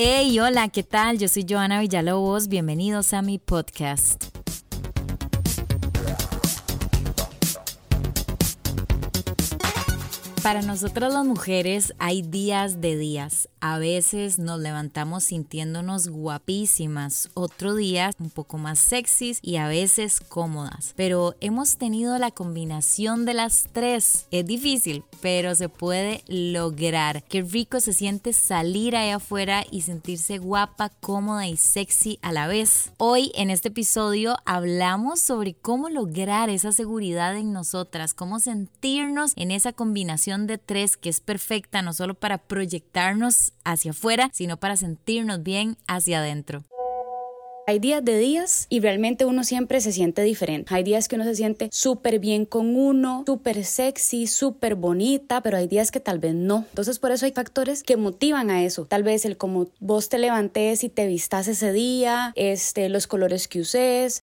Hey, hola, ¿qué tal? Yo soy Joana Villalobos. Bienvenidos a mi podcast. Para nosotras las mujeres hay días de días. A veces nos levantamos sintiéndonos guapísimas, otro día un poco más sexys y a veces cómodas. Pero hemos tenido la combinación de las tres. Es difícil, pero se puede lograr. Qué rico se siente salir allá afuera y sentirse guapa, cómoda y sexy a la vez. Hoy en este episodio hablamos sobre cómo lograr esa seguridad en nosotras, cómo sentirnos en esa combinación de tres que es perfecta no solo para proyectarnos hacia afuera, sino para sentirnos bien hacia adentro. Hay días de días y realmente uno siempre se siente diferente. Hay días que uno se siente súper bien con uno, súper sexy, súper bonita, pero hay días que tal vez no. Entonces por eso hay factores que motivan a eso. Tal vez el cómo vos te levantes y te vistas ese día, este, los colores que uses,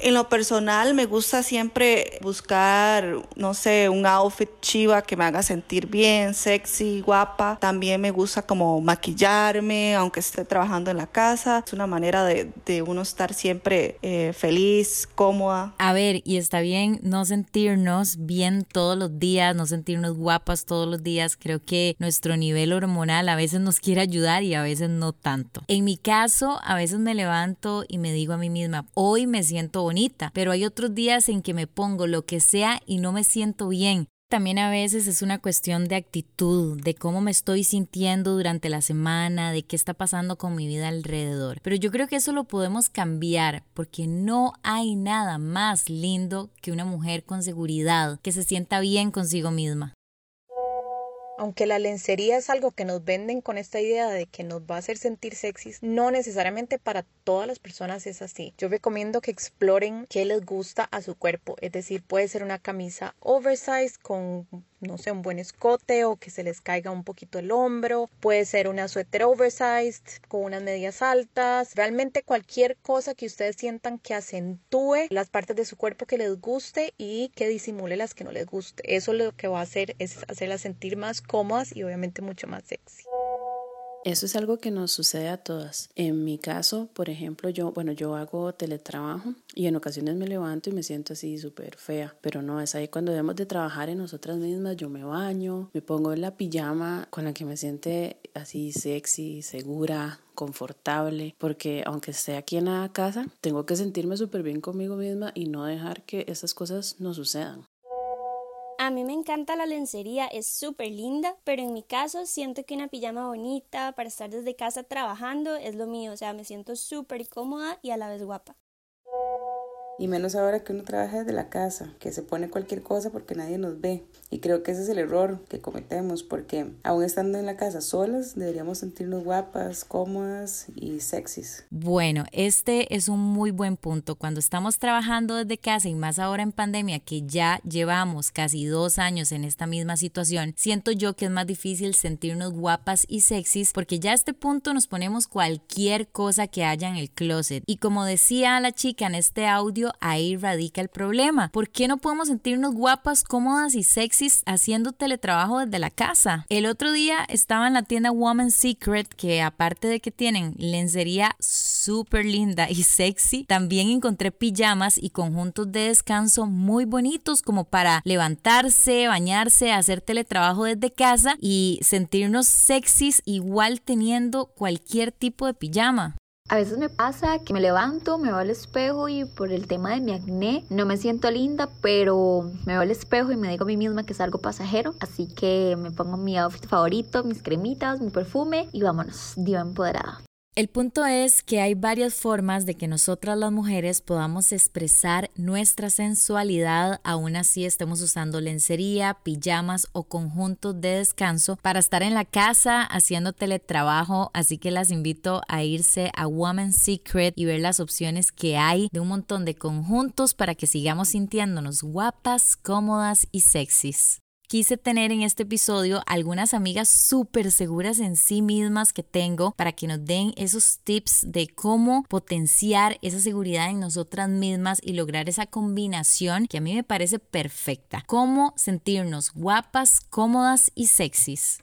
en lo personal me gusta siempre buscar, no sé, un outfit chiva que me haga sentir bien, sexy, guapa. También me gusta como maquillarme, aunque esté trabajando en la casa. Es una manera de, uno estar siempre eh, feliz, cómoda. A ver, y está bien no sentirnos bien todos los días, no sentirnos guapas todos los días. Creo que nuestro nivel hormonal a veces nos quiere ayudar y a veces no tanto. En mi caso, a veces me levanto y me digo a mí misma, hoy me siento bonita, pero hay otros días en que me pongo lo que sea y no me siento bien. También a veces es una cuestión de actitud, de cómo me estoy sintiendo durante la semana, de qué está pasando con mi vida alrededor. Pero yo creo que eso lo podemos cambiar porque no hay nada más lindo que una mujer con seguridad, que se sienta bien consigo misma. Aunque la lencería es algo que nos venden con esta idea de que nos va a hacer sentir sexys, no necesariamente para todas las personas es así. Yo recomiendo que exploren qué les gusta a su cuerpo, es decir, puede ser una camisa oversize con no sé, un buen escote o que se les caiga un poquito el hombro, puede ser una suéter oversized con unas medias altas, realmente cualquier cosa que ustedes sientan que acentúe las partes de su cuerpo que les guste y que disimule las que no les guste. Eso lo que va a hacer es hacerlas sentir más cómodas y obviamente mucho más sexy. Eso es algo que nos sucede a todas. En mi caso, por ejemplo, yo, bueno, yo hago teletrabajo y en ocasiones me levanto y me siento así súper fea, pero no, es ahí cuando debemos de trabajar en nosotras mismas, yo me baño, me pongo en la pijama con la que me siente así sexy, segura, confortable, porque aunque esté aquí en la casa, tengo que sentirme súper bien conmigo misma y no dejar que esas cosas nos sucedan. A mí me encanta la lencería, es súper linda, pero en mi caso siento que una pijama bonita para estar desde casa trabajando es lo mío, o sea, me siento súper cómoda y a la vez guapa. Y menos ahora que uno trabaja desde la casa, que se pone cualquier cosa porque nadie nos ve. Y creo que ese es el error que cometemos, porque aún estando en la casa solas, deberíamos sentirnos guapas, cómodas y sexys. Bueno, este es un muy buen punto. Cuando estamos trabajando desde casa y más ahora en pandemia, que ya llevamos casi dos años en esta misma situación, siento yo que es más difícil sentirnos guapas y sexys porque ya a este punto nos ponemos cualquier cosa que haya en el closet. Y como decía la chica en este audio, ahí radica el problema. ¿Por qué no podemos sentirnos guapas, cómodas y sexys haciendo teletrabajo desde la casa? El otro día estaba en la tienda Woman's Secret que aparte de que tienen lencería súper linda y sexy, también encontré pijamas y conjuntos de descanso muy bonitos como para levantarse, bañarse, hacer teletrabajo desde casa y sentirnos sexys igual teniendo cualquier tipo de pijama. A veces me pasa que me levanto, me veo al espejo y por el tema de mi acné no me siento linda, pero me veo al espejo y me digo a mí misma que es algo pasajero. Así que me pongo mi outfit favorito, mis cremitas, mi perfume y vámonos, diva empoderada. El punto es que hay varias formas de que nosotras las mujeres podamos expresar nuestra sensualidad, aún así estemos usando lencería, pijamas o conjuntos de descanso para estar en la casa haciendo teletrabajo, así que las invito a irse a Woman's Secret y ver las opciones que hay de un montón de conjuntos para que sigamos sintiéndonos guapas, cómodas y sexys quise tener en este episodio algunas amigas súper seguras en sí mismas que tengo para que nos den esos tips de cómo potenciar esa seguridad en nosotras mismas y lograr esa combinación que a mí me parece perfecta. Cómo sentirnos guapas, cómodas y sexys.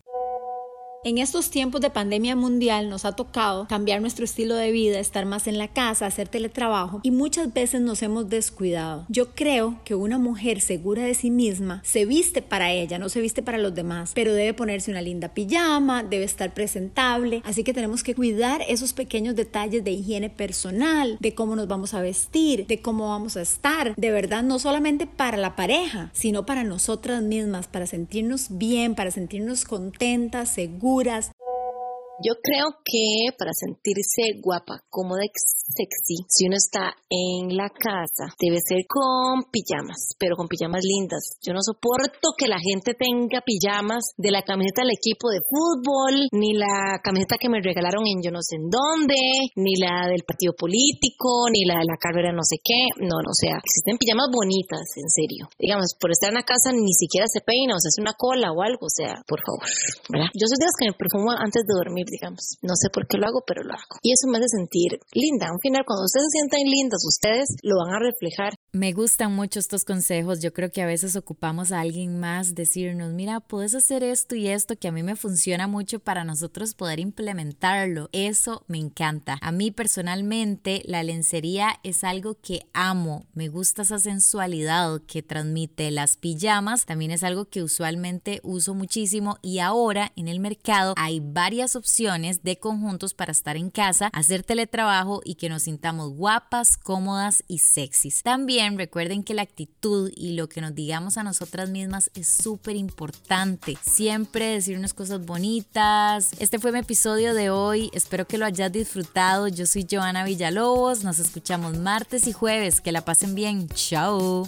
En estos tiempos de pandemia mundial nos ha tocado cambiar nuestro estilo de vida, estar más en la casa, hacer teletrabajo y muchas veces nos hemos descuidado. Yo creo que una mujer segura de sí misma se viste para ella, no se viste para los demás, pero debe ponerse una linda pijama, debe estar presentable, así que tenemos que cuidar esos pequeños detalles de higiene personal, de cómo nos vamos a vestir, de cómo vamos a estar, de verdad no solamente para la pareja, sino para nosotras mismas, para sentirnos bien, para sentirnos contentas, seguras, figuras, yo creo que para sentirse guapa, cómoda y sexy, si uno está en la casa, debe ser con pijamas, pero con pijamas lindas. Yo no soporto que la gente tenga pijamas de la camiseta del equipo de fútbol, ni la camiseta que me regalaron en yo no sé en dónde, ni la del partido político, ni la de la carrera no sé qué. No, no, o sea, existen pijamas bonitas, en serio. Digamos, por estar en la casa ni siquiera se peina o se hace una cola o algo, o sea, por favor. Yo soy de que me perfumo antes de dormir digamos. No sé por qué lo hago, pero lo hago. Y eso me hace sentir linda. Al final, cuando ustedes se sientan lindas, ustedes lo van a reflejar. Me gustan mucho estos consejos. Yo creo que a veces ocupamos a alguien más decirnos, mira, puedes hacer esto y esto que a mí me funciona mucho para nosotros poder implementarlo. Eso me encanta. A mí personalmente la lencería es algo que amo. Me gusta esa sensualidad que transmite las pijamas. También es algo que usualmente uso muchísimo y ahora en el mercado hay varias opciones de conjuntos para estar en casa, hacer teletrabajo y que nos sintamos guapas, cómodas y sexys. Recuerden que la actitud y lo que nos digamos a nosotras mismas es súper importante. Siempre decirnos cosas bonitas. Este fue mi episodio de hoy. Espero que lo hayas disfrutado. Yo soy Joana Villalobos. Nos escuchamos martes y jueves. Que la pasen bien. Chao.